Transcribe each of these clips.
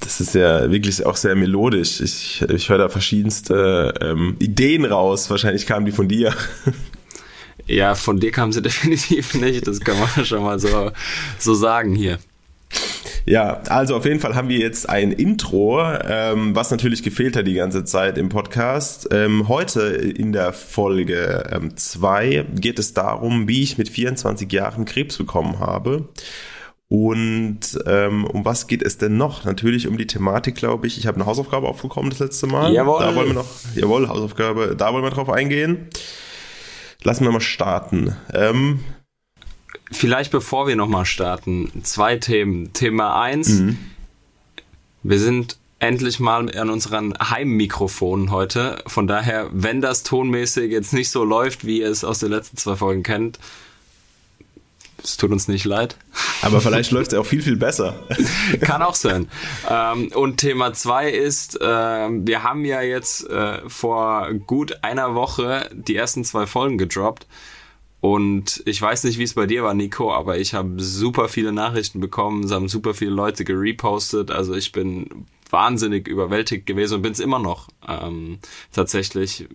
Das ist ja wirklich auch sehr melodisch. Ich, ich höre da verschiedenste ähm, Ideen raus. Wahrscheinlich kamen die von dir. Ja, von dir kamen sie definitiv nicht. Das kann man schon mal so, so sagen hier. Ja, also auf jeden Fall haben wir jetzt ein Intro, ähm, was natürlich gefehlt hat die ganze Zeit im Podcast. Ähm, heute in der Folge 2 ähm, geht es darum, wie ich mit 24 Jahren Krebs bekommen habe. Und ähm, um was geht es denn noch? Natürlich um die Thematik, glaube ich. Ich habe eine Hausaufgabe aufgekommen das letzte Mal. Jawohl. Da wollen wir noch, jawohl, Hausaufgabe, da wollen wir drauf eingehen. Lassen wir mal starten. Ähm, Vielleicht bevor wir nochmal starten, zwei Themen. Thema eins: mhm. wir sind endlich mal an unseren Heimmikrofonen heute. Von daher, wenn das tonmäßig jetzt nicht so läuft, wie ihr es aus den letzten zwei Folgen kennt, es tut uns nicht leid. Aber vielleicht läuft es auch viel, viel besser. Kann auch sein. Ähm, und Thema zwei ist, äh, wir haben ja jetzt äh, vor gut einer Woche die ersten zwei Folgen gedroppt. Und ich weiß nicht, wie es bei dir war, Nico, aber ich habe super viele Nachrichten bekommen, es haben super viele Leute gerepostet. Also ich bin wahnsinnig überwältigt gewesen und bin es immer noch. Ähm, tatsächlich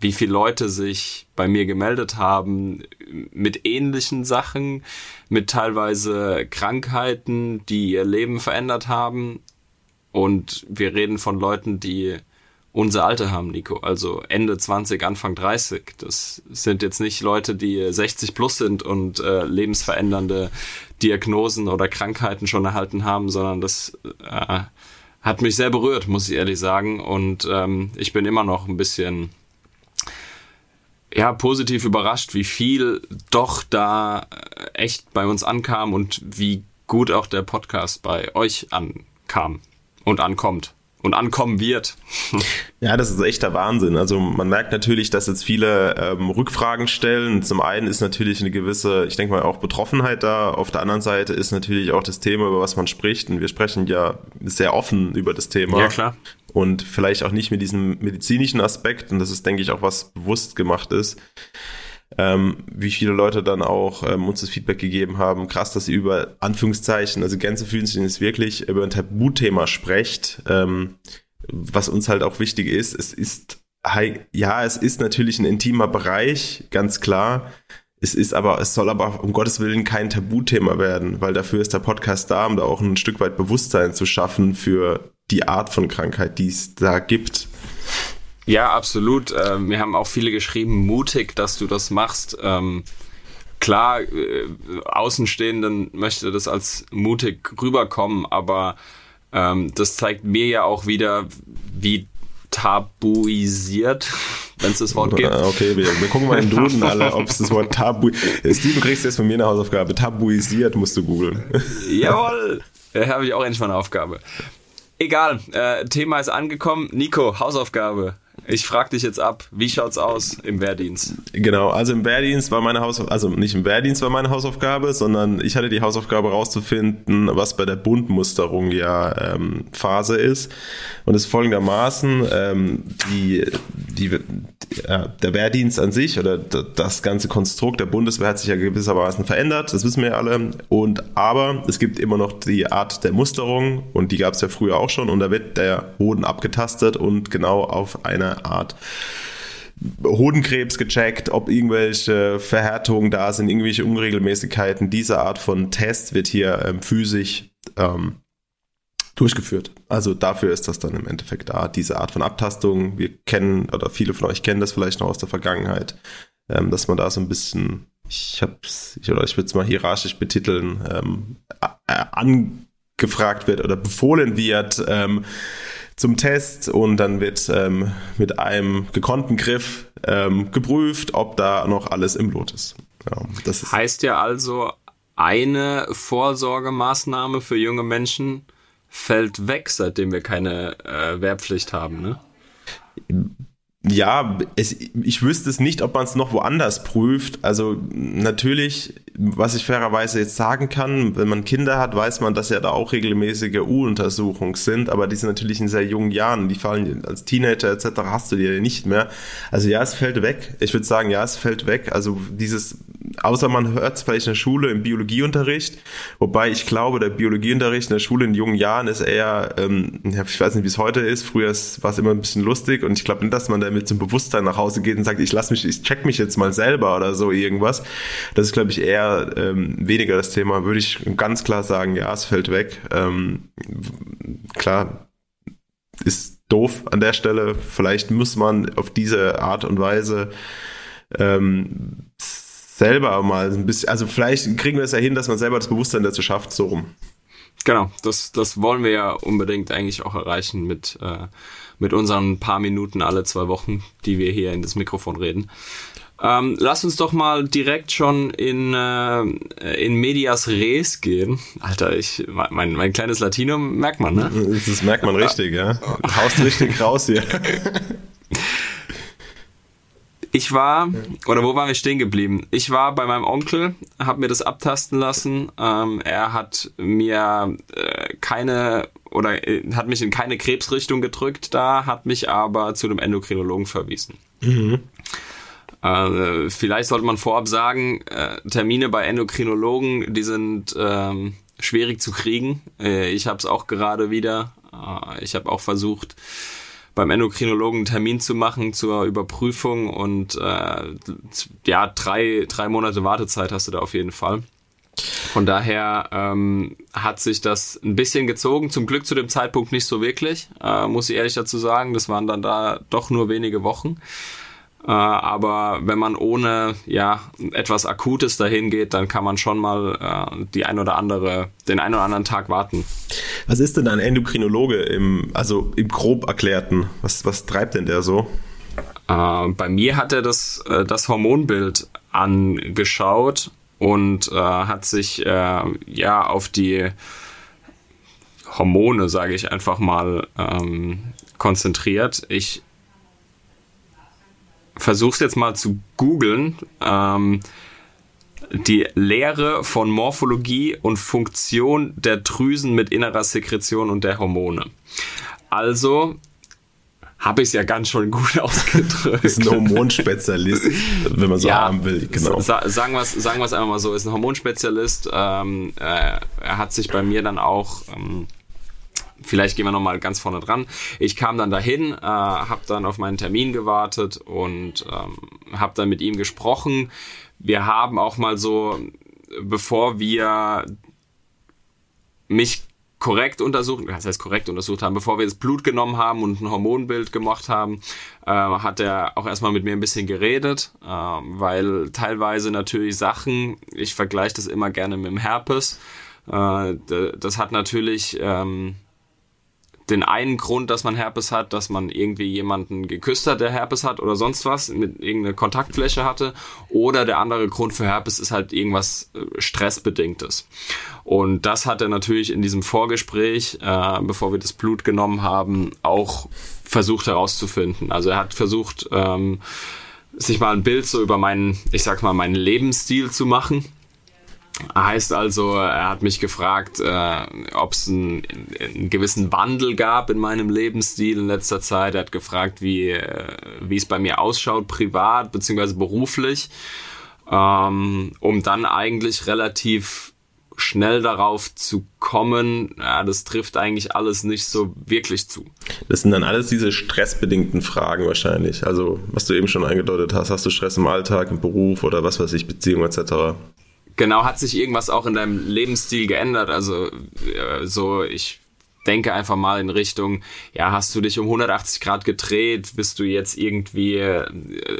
wie viele Leute sich bei mir gemeldet haben mit ähnlichen Sachen, mit teilweise Krankheiten, die ihr Leben verändert haben. Und wir reden von Leuten, die unser Alter haben, Nico. Also Ende 20, Anfang 30. Das sind jetzt nicht Leute, die 60 plus sind und äh, lebensverändernde Diagnosen oder Krankheiten schon erhalten haben, sondern das äh, hat mich sehr berührt, muss ich ehrlich sagen. Und ähm, ich bin immer noch ein bisschen ja, positiv überrascht, wie viel doch da äh, echt bei uns ankam und wie gut auch der Podcast bei euch ankam und ankommt und ankommen wird. Ja, das ist echter Wahnsinn. Also man merkt natürlich, dass jetzt viele ähm, Rückfragen stellen. Zum einen ist natürlich eine gewisse, ich denke mal, auch Betroffenheit da. Auf der anderen Seite ist natürlich auch das Thema, über was man spricht. Und wir sprechen ja sehr offen über das Thema. Ja, klar. Und vielleicht auch nicht mit diesem medizinischen Aspekt. Und das ist, denke ich, auch was bewusst gemacht ist ähm, wie viele Leute dann auch ähm, uns das Feedback gegeben haben, krass, dass ihr über Anführungszeichen, also Gänsefühlchen ist wirklich über ein Tabuthema sprecht, ähm, was uns halt auch wichtig ist. Es ist, ja, es ist natürlich ein intimer Bereich, ganz klar. Es ist aber, es soll aber um Gottes Willen kein Tabuthema werden, weil dafür ist der Podcast da, um da auch ein Stück weit Bewusstsein zu schaffen für die Art von Krankheit, die es da gibt. Ja, absolut. Äh, mir haben auch viele geschrieben, mutig, dass du das machst. Ähm, klar, äh, Außenstehenden möchte das als mutig rüberkommen, aber ähm, das zeigt mir ja auch wieder, wie tabuisiert, wenn es das Wort gibt. Ah, okay, wir, wir gucken mal in Duden alle, ob es das Wort tabu... Steve, du kriegst jetzt von mir eine Hausaufgabe. Tabuisiert musst du googeln. Jawohl, da habe ich auch endlich mal eine Aufgabe. Egal, äh, Thema ist angekommen. Nico, Hausaufgabe. Ich frage dich jetzt ab, wie schaut's aus im Wehrdienst? Genau, also im Wehrdienst war meine Hausaufgabe, also nicht im Wehrdienst war meine Hausaufgabe, sondern ich hatte die Hausaufgabe rauszufinden, was bei der Bundmusterung ja ähm, Phase ist. Und es folgendermaßen, ähm, die, die, ja, der Wehrdienst an sich oder das ganze Konstrukt der Bundeswehr hat sich ja gewissermaßen verändert, das wissen wir ja alle. Und aber es gibt immer noch die Art der Musterung und die gab es ja früher auch schon und da wird der Hoden abgetastet und genau auf einer Art Hodenkrebs gecheckt, ob irgendwelche Verhärtungen da sind, irgendwelche Unregelmäßigkeiten. Diese Art von Test wird hier ähm, physisch ähm, durchgeführt. Also dafür ist das dann im Endeffekt da, diese Art von Abtastung. Wir kennen, oder viele von euch kennen das vielleicht noch aus der Vergangenheit, ähm, dass man da so ein bisschen, ich hab's, ich, oder ich würde es mal hierarchisch betiteln, ähm, angefragt wird oder befohlen wird, ähm, zum Test und dann wird ähm, mit einem gekonnten Griff ähm, geprüft, ob da noch alles im Lot ist. Ja, das ist heißt ja also, eine Vorsorgemaßnahme für junge Menschen fällt weg, seitdem wir keine äh, Wehrpflicht haben, ne? Ja, es, ich wüsste es nicht, ob man es noch woanders prüft. Also natürlich, was ich fairerweise jetzt sagen kann, wenn man Kinder hat, weiß man, dass ja da auch regelmäßige U-Untersuchungen sind, aber die sind natürlich in sehr jungen Jahren. Die fallen als Teenager etc. hast du die ja nicht mehr. Also ja, es fällt weg. Ich würde sagen, ja, es fällt weg. Also dieses, außer man hört es vielleicht in der Schule im Biologieunterricht, wobei ich glaube, der Biologieunterricht in der Schule in jungen Jahren ist eher, ähm, ich weiß nicht, wie es heute ist. Früher war es immer ein bisschen lustig und ich glaube nicht, dass man da mit zum Bewusstsein nach Hause geht und sagt, ich lass mich, ich check mich jetzt mal selber oder so irgendwas. Das ist, glaube ich, eher ähm, weniger das Thema. Würde ich ganz klar sagen, ja, es fällt weg. Ähm, klar, ist doof an der Stelle. Vielleicht muss man auf diese Art und Weise ähm, selber mal ein bisschen, also vielleicht kriegen wir es ja hin, dass man selber das Bewusstsein dazu schafft, so rum. Genau, das, das wollen wir ja unbedingt eigentlich auch erreichen mit äh, mit unseren paar Minuten alle zwei Wochen, die wir hier in das Mikrofon reden. Ähm, lass uns doch mal direkt schon in, äh, in Medias Res gehen. Alter, ich, mein, mein kleines Latino merkt man, ne? Das merkt man richtig, ja. Haust richtig raus hier. Ich war, oder wo waren wir stehen geblieben? Ich war bei meinem Onkel, habe mir das abtasten lassen. Ähm, er hat mir äh, keine oder äh, hat mich in keine Krebsrichtung gedrückt da, hat mich aber zu einem Endokrinologen verwiesen. Mhm. Äh, vielleicht sollte man vorab sagen, äh, Termine bei Endokrinologen, die sind ähm, schwierig zu kriegen. Äh, ich habe es auch gerade wieder. Äh, ich habe auch versucht, beim Endokrinologen einen Termin zu machen zur Überprüfung und äh, ja, drei, drei Monate Wartezeit hast du da auf jeden Fall. Von daher ähm, hat sich das ein bisschen gezogen. Zum Glück zu dem Zeitpunkt nicht so wirklich, äh, muss ich ehrlich dazu sagen. Das waren dann da doch nur wenige Wochen. Äh, aber wenn man ohne ja etwas Akutes dahin geht, dann kann man schon mal äh, die ein oder andere, den einen oder anderen Tag warten. Was ist denn ein Endokrinologe im, also im grob erklärten? Was, was treibt denn der so? Äh, bei mir hat er das, das Hormonbild angeschaut und äh, hat sich äh, ja auf die Hormone, sage ich einfach mal, ähm, konzentriert. Ich versuch's jetzt mal zu googeln. Ähm, die Lehre von Morphologie und Funktion der Drüsen mit innerer Sekretion und der Hormone. Also habe ich es ja ganz schön gut ausgedrückt. ist ein Hormonspezialist, wenn man so ja, haben will. Genau. Sa sagen wir es sagen einfach mal so, ist ein Hormonspezialist. Ähm, äh, er hat sich bei mir dann auch ähm, vielleicht gehen wir nochmal ganz vorne dran. Ich kam dann dahin, äh, habe dann auf meinen Termin gewartet und ähm, habe dann mit ihm gesprochen. Wir haben auch mal so, bevor wir mich korrekt untersucht, das heißt korrekt untersucht haben, bevor wir das Blut genommen haben und ein Hormonbild gemacht haben, äh, hat er auch erstmal mit mir ein bisschen geredet, äh, weil teilweise natürlich Sachen, ich vergleiche das immer gerne mit dem Herpes, äh, das hat natürlich ähm, den einen Grund, dass man Herpes hat, dass man irgendwie jemanden geküsst hat, der Herpes hat oder sonst was, mit irgendeiner Kontaktfläche hatte. Oder der andere Grund für Herpes ist halt irgendwas äh, Stressbedingtes. Und das hat er natürlich in diesem Vorgespräch, äh, bevor wir das Blut genommen haben, auch versucht herauszufinden. Also er hat versucht, ähm, sich mal ein Bild so über meinen, ich sag mal, meinen Lebensstil zu machen Heißt also, er hat mich gefragt, äh, ob es einen, einen, gewissen Wandel gab in meinem Lebensstil in letzter Zeit. Er hat gefragt, wie, äh, wie es bei mir ausschaut, privat bzw. beruflich, ähm, um dann eigentlich relativ schnell darauf zu kommen, ja, das trifft eigentlich alles nicht so wirklich zu. Das sind dann alles diese stressbedingten Fragen wahrscheinlich. Also, was du eben schon eingedeutet hast, hast du Stress im Alltag, im Beruf oder was weiß ich, Beziehung etc. Genau, hat sich irgendwas auch in deinem Lebensstil geändert? Also äh, so, ich denke einfach mal in Richtung, ja, hast du dich um 180 Grad gedreht, bist du jetzt irgendwie, äh,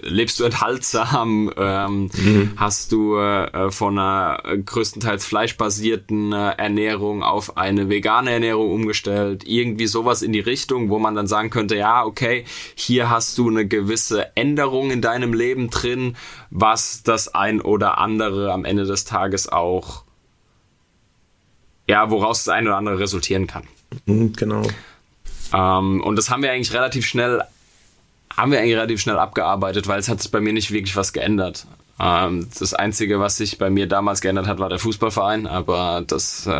lebst du enthaltsam, ähm, mhm. hast du äh, von einer größtenteils fleischbasierten äh, Ernährung auf eine vegane Ernährung umgestellt, irgendwie sowas in die Richtung, wo man dann sagen könnte, ja, okay, hier hast du eine gewisse Änderung in deinem Leben drin, was das ein oder andere am Ende des Tages auch ja, woraus das eine oder andere resultieren kann. Mhm, genau. Ähm, und das haben wir eigentlich relativ schnell, haben wir eigentlich relativ schnell abgearbeitet, weil es hat sich bei mir nicht wirklich was geändert. Ähm, das Einzige, was sich bei mir damals geändert hat, war der Fußballverein, aber das äh,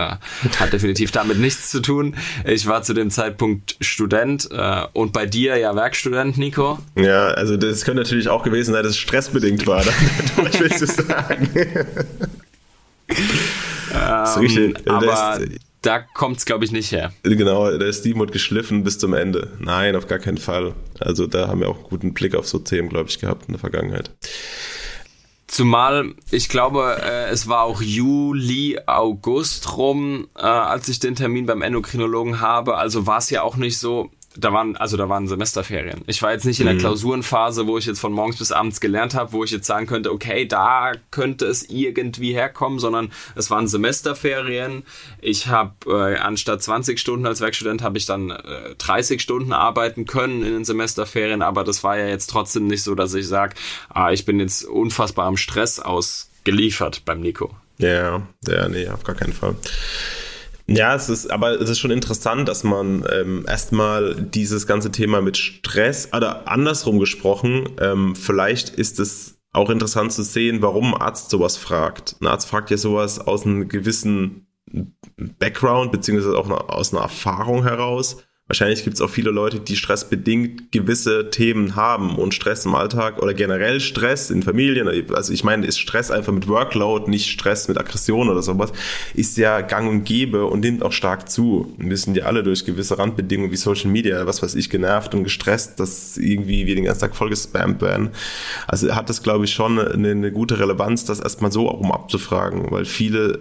hat definitiv damit nichts zu tun. Ich war zu dem Zeitpunkt Student äh, und bei dir ja Werkstudent, Nico. Ja, also das könnte natürlich auch gewesen sein, dass es stressbedingt war. Was willst du sagen? das ist richtig. Ähm, aber da kommt es, glaube ich, nicht her. Genau, da ist Steamwood geschliffen bis zum Ende. Nein, auf gar keinen Fall. Also da haben wir auch einen guten Blick auf so Themen, glaube ich, gehabt in der Vergangenheit. Zumal, ich glaube, äh, es war auch Juli, August rum, äh, als ich den Termin beim Endokrinologen habe. Also war es ja auch nicht so, da waren, also da waren Semesterferien. Ich war jetzt nicht in der mhm. Klausurenphase, wo ich jetzt von morgens bis abends gelernt habe, wo ich jetzt sagen könnte, okay, da könnte es irgendwie herkommen, sondern es waren Semesterferien. Ich habe äh, anstatt 20 Stunden als Werkstudent habe ich dann äh, 30 Stunden arbeiten können in den Semesterferien, aber das war ja jetzt trotzdem nicht so, dass ich sage, ah, ich bin jetzt unfassbar am Stress ausgeliefert beim Nico. Ja, ja, nee, auf gar keinen Fall. Ja, es ist, aber es ist schon interessant, dass man ähm, erstmal dieses ganze Thema mit Stress, oder andersrum gesprochen, ähm, vielleicht ist es auch interessant zu sehen, warum ein Arzt sowas fragt. Ein Arzt fragt ja sowas aus einem gewissen Background, beziehungsweise auch aus einer Erfahrung heraus. Wahrscheinlich gibt es auch viele Leute, die stressbedingt gewisse Themen haben und Stress im Alltag oder generell Stress in Familien. Also ich meine, ist Stress einfach mit Workload, nicht Stress mit Aggression oder sowas, ist ja gang und gäbe und nimmt auch stark zu. Wir sind ja alle durch gewisse Randbedingungen wie Social Media, was weiß ich, genervt und gestresst, dass irgendwie wir den ganzen Tag voll gespammt werden. Also hat das, glaube ich, schon eine, eine gute Relevanz, das erstmal so auch um abzufragen, weil viele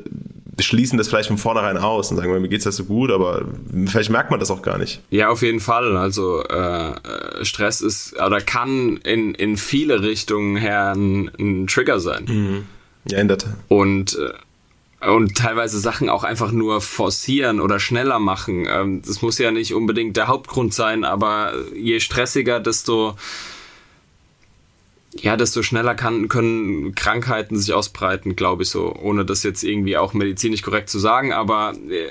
schließen das vielleicht von vornherein aus und sagen, mir geht's ja so gut, aber vielleicht merkt man das auch gar nicht. Ja, auf jeden Fall. Also äh, Stress ist oder kann in, in viele Richtungen her ein, ein Trigger sein. Mhm. Ja, in der Tat. Und äh, und teilweise Sachen auch einfach nur forcieren oder schneller machen. Ähm, das muss ja nicht unbedingt der Hauptgrund sein, aber je stressiger, desto ja, desto schneller kann, können Krankheiten sich ausbreiten, glaube ich so, ohne das jetzt irgendwie auch medizinisch korrekt zu sagen, aber äh,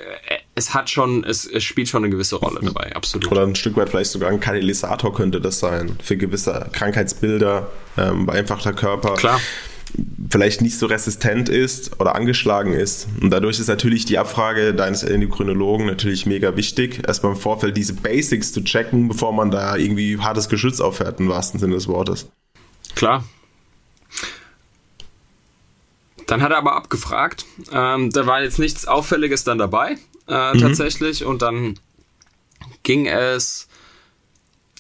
es hat schon, es, es spielt schon eine gewisse Rolle dabei, absolut. Oder ein Stück weit vielleicht sogar ein Katalysator könnte das sein, für gewisse Krankheitsbilder, ähm, weil einfach der Körper Klar. vielleicht nicht so resistent ist oder angeschlagen ist. Und dadurch ist natürlich die Abfrage deines Endokrinologen natürlich mega wichtig, erstmal im Vorfeld diese Basics zu checken, bevor man da irgendwie hartes Geschütz auffährt, im wahrsten Sinne des Wortes. Klar. Dann hat er aber abgefragt. Ähm, da war jetzt nichts Auffälliges dann dabei, äh, mhm. tatsächlich. Und dann ging es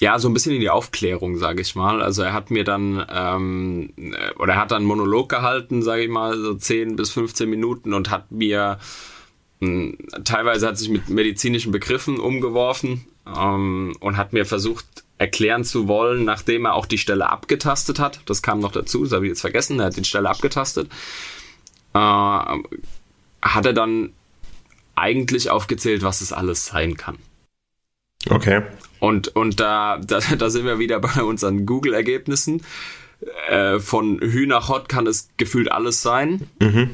ja so ein bisschen in die Aufklärung, sage ich mal. Also er hat mir dann ähm, oder er hat dann einen Monolog gehalten, sage ich mal, so 10 bis 15 Minuten und hat mir mh, teilweise hat sich mit medizinischen Begriffen umgeworfen ähm, und hat mir versucht erklären zu wollen, nachdem er auch die Stelle abgetastet hat. Das kam noch dazu, das habe ich jetzt vergessen. Er hat die Stelle abgetastet. Äh, hat er dann eigentlich aufgezählt, was es alles sein kann. Okay. Und, und da, da, da sind wir wieder bei unseren Google-Ergebnissen. Äh, von Hü nach Hot kann es gefühlt alles sein. Mhm.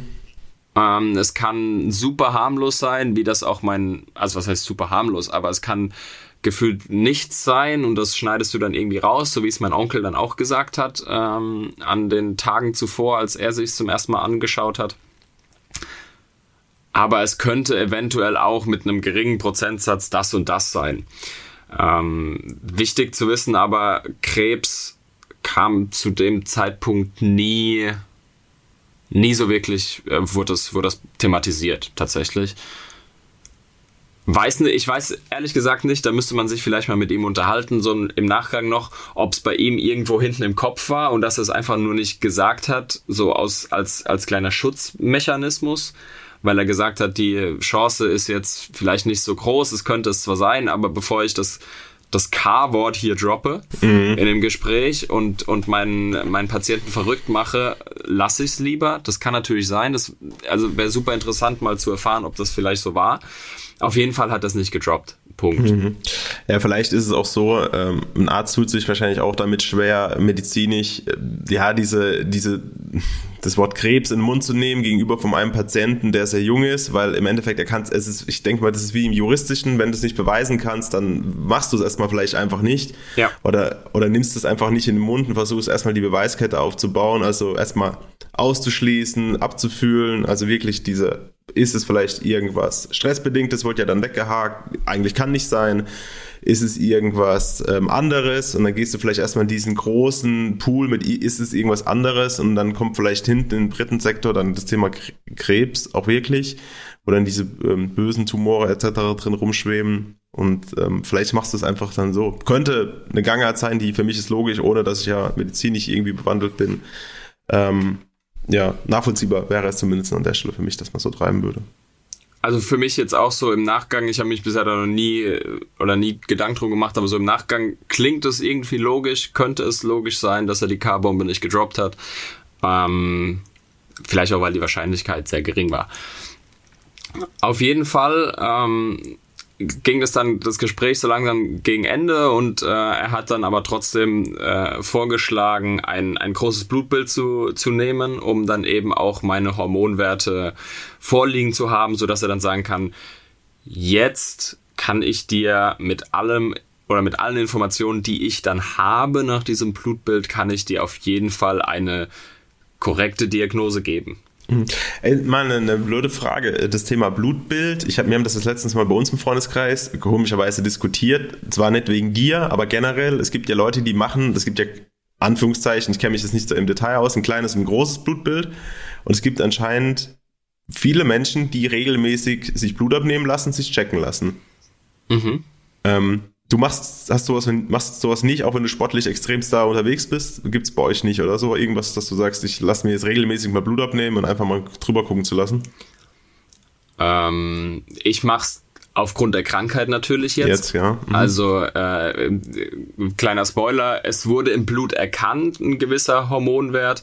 Ähm, es kann super harmlos sein, wie das auch mein, also was heißt super harmlos, aber es kann gefühlt nichts sein und das schneidest du dann irgendwie raus, so wie es mein Onkel dann auch gesagt hat, ähm, an den Tagen zuvor, als er sich zum ersten Mal angeschaut hat. Aber es könnte eventuell auch mit einem geringen Prozentsatz das und das sein. Ähm, wichtig zu wissen, aber Krebs kam zu dem Zeitpunkt nie, nie so wirklich, äh, wurde, das, wurde das thematisiert tatsächlich. Weiß nicht, ich weiß ehrlich gesagt nicht, da müsste man sich vielleicht mal mit ihm unterhalten, so im Nachgang noch, ob es bei ihm irgendwo hinten im Kopf war und dass er es einfach nur nicht gesagt hat, so aus, als, als kleiner Schutzmechanismus, weil er gesagt hat, die Chance ist jetzt vielleicht nicht so groß, es könnte es zwar sein, aber bevor ich das, das K-Wort hier droppe mhm. in dem Gespräch und, und meinen, meinen Patienten verrückt mache, lasse ich es lieber. Das kann natürlich sein. Das, also wäre super interessant mal zu erfahren, ob das vielleicht so war. Auf jeden Fall hat das nicht gedroppt. Punkt. Mhm. Ja, vielleicht ist es auch so, ähm, ein Arzt tut sich wahrscheinlich auch damit schwer, medizinisch, äh, ja, diese, diese das Wort Krebs in den Mund zu nehmen gegenüber von einem Patienten, der sehr jung ist, weil im Endeffekt er kann es ist, ich denke mal, das ist wie im Juristischen, wenn du es nicht beweisen kannst, dann machst du es erstmal vielleicht einfach nicht. Ja. Oder, oder nimmst es einfach nicht in den Mund und versuchst erstmal die Beweiskette aufzubauen, also erstmal auszuschließen, abzufühlen, also wirklich diese, ist es vielleicht irgendwas stressbedingtes, wird ja dann weggehakt, eigentlich kann nicht sein ist es irgendwas ähm, anderes und dann gehst du vielleicht erstmal in diesen großen Pool mit, ist es irgendwas anderes und dann kommt vielleicht hinten im dritten Sektor dann das Thema Krebs auch wirklich, wo dann diese ähm, bösen Tumore etc. drin rumschweben und ähm, vielleicht machst du es einfach dann so. Könnte eine Gangart sein, die für mich ist logisch, ohne dass ich ja medizinisch irgendwie bewandelt bin. Ähm, ja, nachvollziehbar wäre es zumindest an der Stelle für mich, dass man so treiben würde. Also für mich jetzt auch so im Nachgang, ich habe mich bisher da noch nie oder nie Gedanken drum gemacht, aber so im Nachgang klingt es irgendwie logisch, könnte es logisch sein, dass er die K-Bombe nicht gedroppt hat. Ähm, vielleicht auch, weil die Wahrscheinlichkeit sehr gering war. Auf jeden Fall ähm, ging es dann das Gespräch so langsam gegen Ende und äh, er hat dann aber trotzdem äh, vorgeschlagen, ein, ein großes Blutbild zu, zu nehmen, um dann eben auch meine Hormonwerte vorliegen zu haben, so dass er dann sagen kann, jetzt kann ich dir mit allem oder mit allen Informationen, die ich dann habe nach diesem Blutbild, kann ich dir auf jeden Fall eine korrekte Diagnose geben. Ey, mal eine, eine, blöde Frage. Das Thema Blutbild. Ich hab, wir haben das, das letztens mal bei uns im Freundeskreis komischerweise diskutiert. Zwar nicht wegen dir, aber generell. Es gibt ja Leute, die machen, es gibt ja Anführungszeichen, ich kenne mich jetzt nicht so im Detail aus, ein kleines und ein großes Blutbild. Und es gibt anscheinend viele Menschen, die regelmäßig sich Blut abnehmen lassen, sich checken lassen. Mhm. Ähm, Du machst, hast sowas, machst sowas nicht, auch wenn du sportlich extremst da unterwegs bist? Gibt es bei euch nicht oder so? Irgendwas, dass du sagst, ich lasse mir jetzt regelmäßig mal Blut abnehmen und einfach mal drüber gucken zu lassen? Ähm, ich mach's aufgrund der Krankheit natürlich jetzt. Jetzt, ja. Mhm. Also, äh, kleiner Spoiler, es wurde im Blut erkannt, ein gewisser Hormonwert.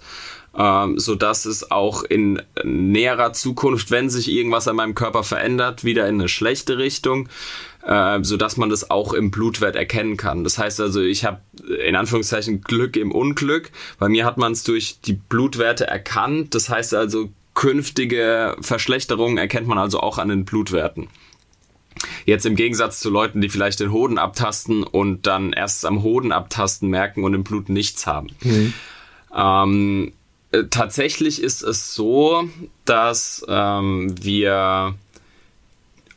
Ähm, so dass es auch in näherer Zukunft, wenn sich irgendwas an meinem Körper verändert, wieder in eine schlechte Richtung äh, so dass man das auch im Blutwert erkennen kann. Das heißt also, ich habe in Anführungszeichen Glück im Unglück. Bei mir hat man es durch die Blutwerte erkannt. Das heißt also, künftige Verschlechterungen erkennt man also auch an den Blutwerten. Jetzt im Gegensatz zu Leuten, die vielleicht den Hoden abtasten und dann erst am Hoden abtasten merken und im Blut nichts haben. Mhm. Ähm, äh, tatsächlich ist es so, dass ähm, wir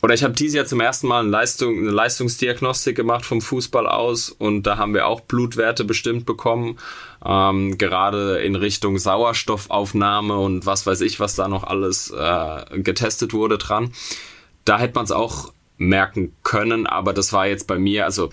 oder ich habe dieses Jahr zum ersten Mal eine, Leistung, eine Leistungsdiagnostik gemacht vom Fußball aus und da haben wir auch Blutwerte bestimmt bekommen, ähm, gerade in Richtung Sauerstoffaufnahme und was weiß ich, was da noch alles äh, getestet wurde dran. Da hätte man es auch merken können, aber das war jetzt bei mir, also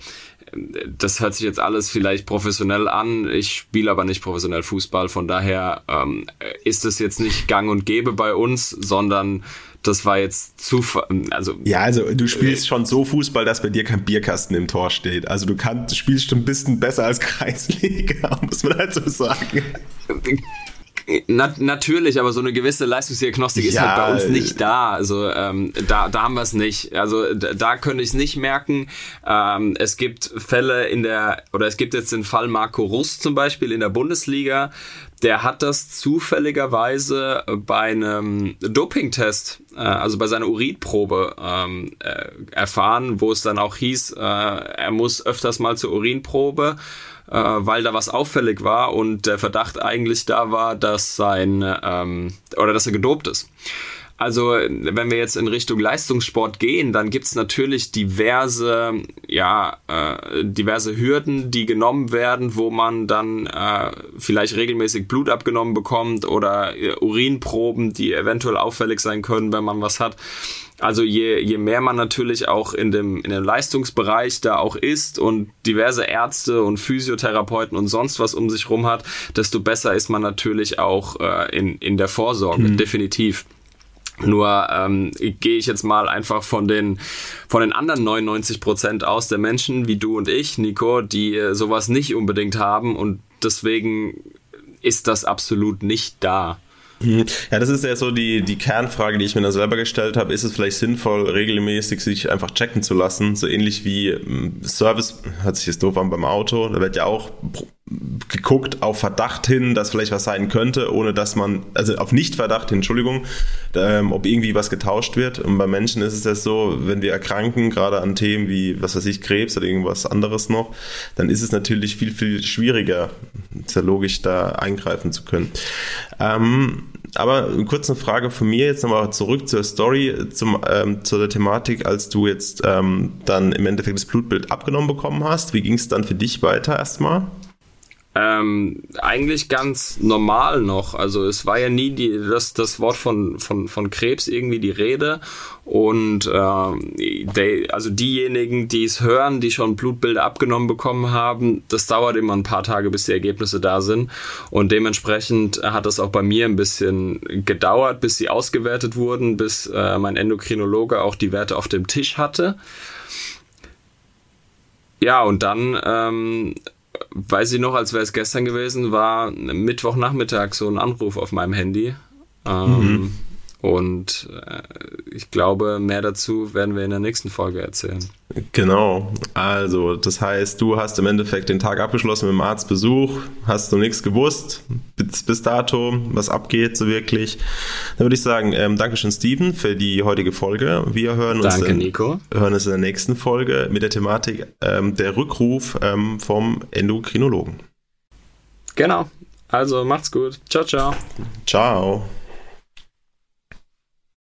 das hört sich jetzt alles vielleicht professionell an. Ich spiele aber nicht professionell Fußball, von daher ähm, ist es jetzt nicht gang und gäbe bei uns, sondern das war jetzt Zufall. Also, ja, also du spielst äh, schon so Fußball, dass bei dir kein Bierkasten im Tor steht. Also du kannst, du spielst schon ein bisschen besser als Kreisliga, muss man halt so sagen. Na, natürlich, aber so eine gewisse Leistungsdiagnostik ja, ist halt bei uns nicht da. Also ähm, da, da haben wir es nicht. Also da, da könnte ich es nicht merken. Ähm, es gibt Fälle in der, oder es gibt jetzt den Fall Marco Rust zum Beispiel in der Bundesliga der hat das zufälligerweise bei einem Dopingtest, äh, also bei seiner Urinprobe ähm, äh, erfahren, wo es dann auch hieß, äh, er muss öfters mal zur Urinprobe, äh, weil da was auffällig war und der Verdacht eigentlich da war, dass sein ähm, oder dass er gedopt ist. Also, wenn wir jetzt in Richtung Leistungssport gehen, dann gibt's natürlich diverse, ja, äh, diverse Hürden, die genommen werden, wo man dann äh, vielleicht regelmäßig Blut abgenommen bekommt oder äh, Urinproben, die eventuell auffällig sein können, wenn man was hat. Also je, je mehr man natürlich auch in dem, in dem Leistungsbereich da auch ist und diverse Ärzte und Physiotherapeuten und sonst was um sich rum hat, desto besser ist man natürlich auch äh, in, in der Vorsorge, mhm. definitiv. Nur ähm, gehe ich jetzt mal einfach von den von den anderen 99 Prozent aus der Menschen wie du und ich, Nico, die äh, sowas nicht unbedingt haben und deswegen ist das absolut nicht da. Mhm. Ja, das ist ja so die, die Kernfrage, die ich mir da selber gestellt habe. Ist es vielleicht sinnvoll, regelmäßig sich einfach checken zu lassen? So ähnlich wie ähm, Service, hört sich jetzt doof an beim Auto, da wird ja auch geguckt auf Verdacht hin, dass vielleicht was sein könnte, ohne dass man, also auf Nicht-Verdacht hin, Entschuldigung, ähm, ob irgendwie was getauscht wird. Und bei Menschen ist es ja so, wenn wir erkranken, gerade an Themen wie, was weiß ich, Krebs oder irgendwas anderes noch, dann ist es natürlich viel, viel schwieriger, ist ja logisch, da eingreifen zu können. Ähm, aber eine Frage von mir jetzt nochmal zurück zur Story, zum, ähm, zu der Thematik, als du jetzt ähm, dann im Endeffekt das Blutbild abgenommen bekommen hast. Wie ging es dann für dich weiter erstmal? Ähm, eigentlich ganz normal noch. Also es war ja nie die, das, das Wort von, von, von Krebs irgendwie die Rede. Und ähm, die, also diejenigen, die es hören, die schon Blutbilder abgenommen bekommen haben, das dauert immer ein paar Tage, bis die Ergebnisse da sind. Und dementsprechend hat es auch bei mir ein bisschen gedauert, bis sie ausgewertet wurden, bis äh, mein Endokrinologe auch die Werte auf dem Tisch hatte. Ja, und dann ähm, weiß ich noch, als wäre es gestern gewesen, war Mittwochnachmittag so ein Anruf auf meinem Handy. Ähm, mhm. Und äh, ich glaube, mehr dazu werden wir in der nächsten Folge erzählen. Genau. Also, das heißt, du hast im Endeffekt den Tag abgeschlossen mit dem Arztbesuch, hast du nichts gewusst bis, bis dato, was abgeht so wirklich. Dann würde ich sagen, ähm, Dankeschön, Steven, für die heutige Folge. Wir hören uns, Danke, in, Nico. hören uns in der nächsten Folge mit der Thematik ähm, der Rückruf ähm, vom Endokrinologen. Genau. Also, macht's gut. Ciao, ciao. Ciao.